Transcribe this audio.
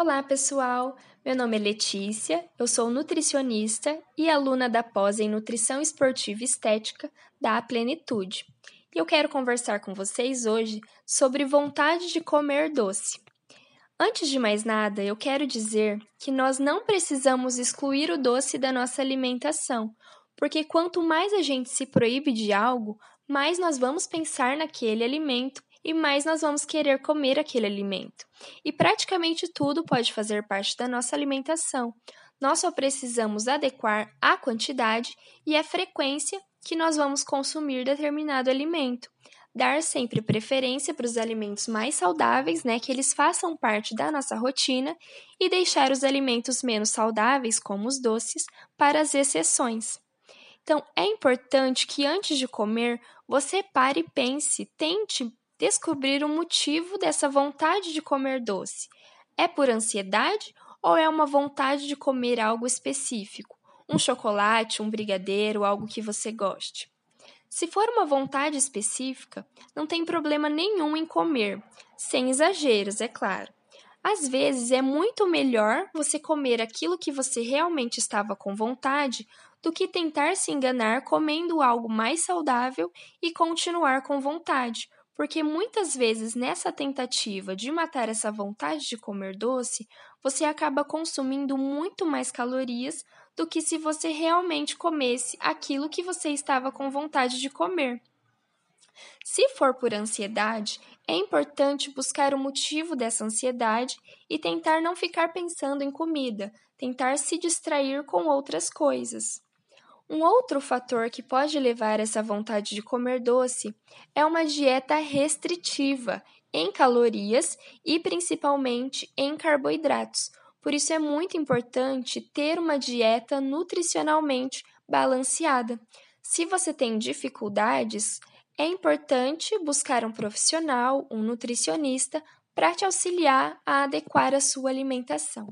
Olá, pessoal! Meu nome é Letícia, eu sou nutricionista e aluna da pós em Nutrição Esportiva e Estética da Plenitude. E eu quero conversar com vocês hoje sobre vontade de comer doce. Antes de mais nada, eu quero dizer que nós não precisamos excluir o doce da nossa alimentação, porque quanto mais a gente se proíbe de algo, mais nós vamos pensar naquele alimento e mais nós vamos querer comer aquele alimento. E praticamente tudo pode fazer parte da nossa alimentação. Nós só precisamos adequar a quantidade e a frequência que nós vamos consumir determinado alimento. Dar sempre preferência para os alimentos mais saudáveis, né, que eles façam parte da nossa rotina, e deixar os alimentos menos saudáveis, como os doces, para as exceções. Então, é importante que antes de comer, você pare e pense, tente descobrir o motivo dessa vontade de comer doce. É por ansiedade ou é uma vontade de comer algo específico? Um chocolate, um brigadeiro, algo que você goste. Se for uma vontade específica, não tem problema nenhum em comer, sem exageros, é claro. Às vezes é muito melhor você comer aquilo que você realmente estava com vontade do que tentar se enganar comendo algo mais saudável e continuar com vontade, porque muitas vezes nessa tentativa de matar essa vontade de comer doce, você acaba consumindo muito mais calorias do que se você realmente comesse aquilo que você estava com vontade de comer. Se for por ansiedade, é importante buscar o motivo dessa ansiedade e tentar não ficar pensando em comida, tentar se distrair com outras coisas. Um outro fator que pode levar essa vontade de comer doce é uma dieta restritiva em calorias e principalmente em carboidratos. Por isso é muito importante ter uma dieta nutricionalmente balanceada. Se você tem dificuldades, é importante buscar um profissional, um nutricionista, para te auxiliar a adequar a sua alimentação.